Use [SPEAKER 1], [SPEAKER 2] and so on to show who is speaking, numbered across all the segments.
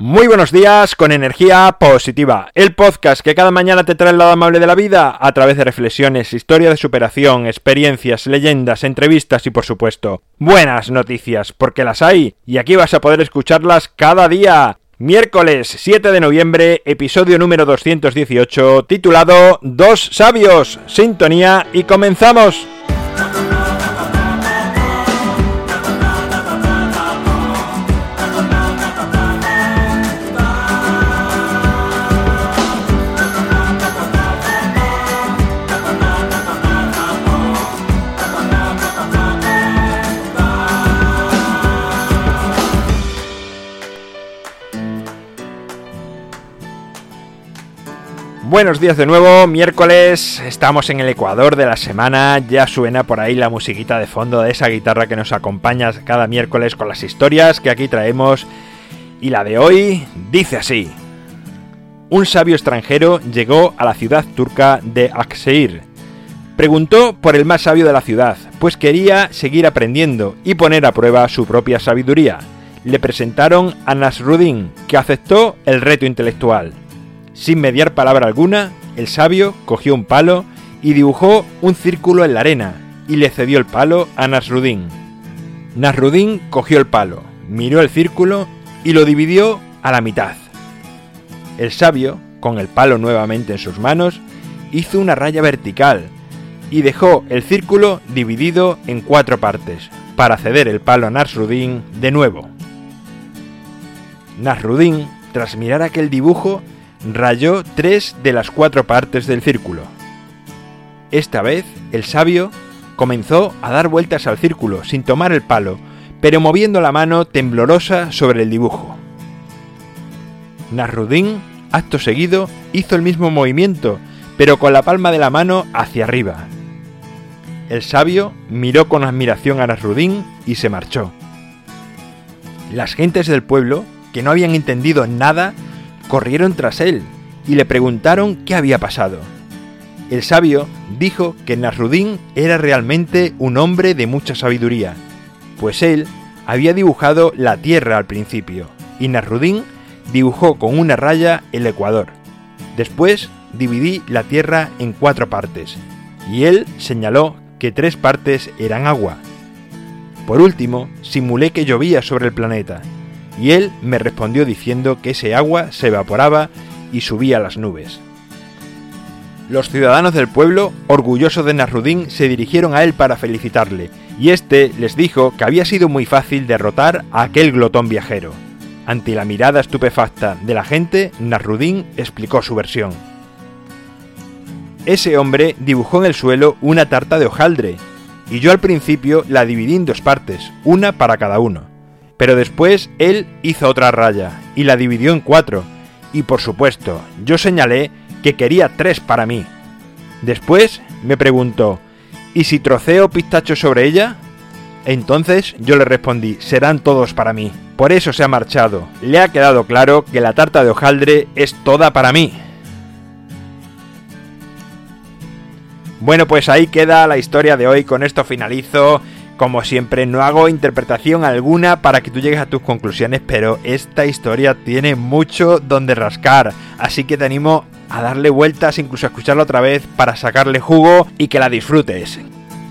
[SPEAKER 1] Muy buenos días con energía positiva, el podcast que cada mañana te trae el lado amable de la vida a través de reflexiones, historia de superación, experiencias, leyendas, entrevistas y por supuesto buenas noticias, porque las hay y aquí vas a poder escucharlas cada día. Miércoles 7 de noviembre, episodio número 218, titulado Dos sabios, sintonía y comenzamos. Buenos días de nuevo, miércoles, estamos en el Ecuador de la semana, ya suena por ahí la musiquita de fondo de esa guitarra que nos acompaña cada miércoles con las historias que aquí traemos y la de hoy dice así. Un sabio extranjero llegó a la ciudad turca de Akseir. Preguntó por el más sabio de la ciudad, pues quería seguir aprendiendo y poner a prueba su propia sabiduría. Le presentaron a Nasruddin, que aceptó el reto intelectual. Sin mediar palabra alguna, el sabio cogió un palo y dibujó un círculo en la arena y le cedió el palo a Nasrudin. Nasrudin cogió el palo, miró el círculo y lo dividió a la mitad. El sabio, con el palo nuevamente en sus manos, hizo una raya vertical y dejó el círculo dividido en cuatro partes para ceder el palo a Nasrudin de nuevo. Nasrudin, tras mirar aquel dibujo, rayó tres de las cuatro partes del círculo. Esta vez, el sabio comenzó a dar vueltas al círculo sin tomar el palo, pero moviendo la mano temblorosa sobre el dibujo. Nasrudin, acto seguido, hizo el mismo movimiento, pero con la palma de la mano hacia arriba. El sabio miró con admiración a Nasrudin y se marchó. Las gentes del pueblo, que no habían entendido nada, corrieron tras él y le preguntaron qué había pasado. El sabio dijo que Nasrudin era realmente un hombre de mucha sabiduría, pues él había dibujado la Tierra al principio, y Nasrudin dibujó con una raya el Ecuador. Después dividí la Tierra en cuatro partes, y él señaló que tres partes eran agua. Por último, simulé que llovía sobre el planeta, y él me respondió diciendo que ese agua se evaporaba y subía a las nubes. Los ciudadanos del pueblo, orgullosos de Nasrudin, se dirigieron a él para felicitarle, y éste les dijo que había sido muy fácil derrotar a aquel glotón viajero. Ante la mirada estupefacta de la gente, Nasrudin explicó su versión. Ese hombre dibujó en el suelo una tarta de hojaldre, y yo al principio la dividí en dos partes, una para cada uno. Pero después él hizo otra raya y la dividió en cuatro. Y por supuesto, yo señalé que quería tres para mí. Después me preguntó, ¿y si troceo pistachos sobre ella? Entonces yo le respondí, serán todos para mí. Por eso se ha marchado. Le ha quedado claro que la tarta de hojaldre es toda para mí. Bueno, pues ahí queda la historia de hoy. Con esto finalizo. Como siempre, no hago interpretación alguna para que tú llegues a tus conclusiones, pero esta historia tiene mucho donde rascar, así que te animo a darle vueltas, incluso a escucharla otra vez para sacarle jugo y que la disfrutes.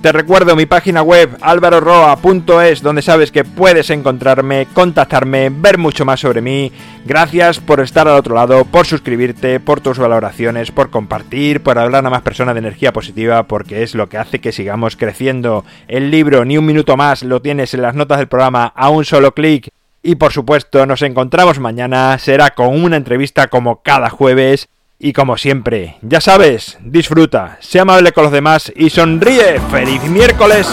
[SPEAKER 1] Te recuerdo mi página web alvaroroa.es donde sabes que puedes encontrarme, contactarme, ver mucho más sobre mí. Gracias por estar al otro lado, por suscribirte, por tus valoraciones, por compartir, por hablar a más personas de energía positiva, porque es lo que hace que sigamos creciendo. El libro Ni un minuto más lo tienes en las notas del programa a un solo clic. Y por supuesto, nos encontramos mañana, será con una entrevista como cada jueves y como siempre, ya sabes, disfruta, sea amable con los demás y sonríe. ¡Feliz miércoles!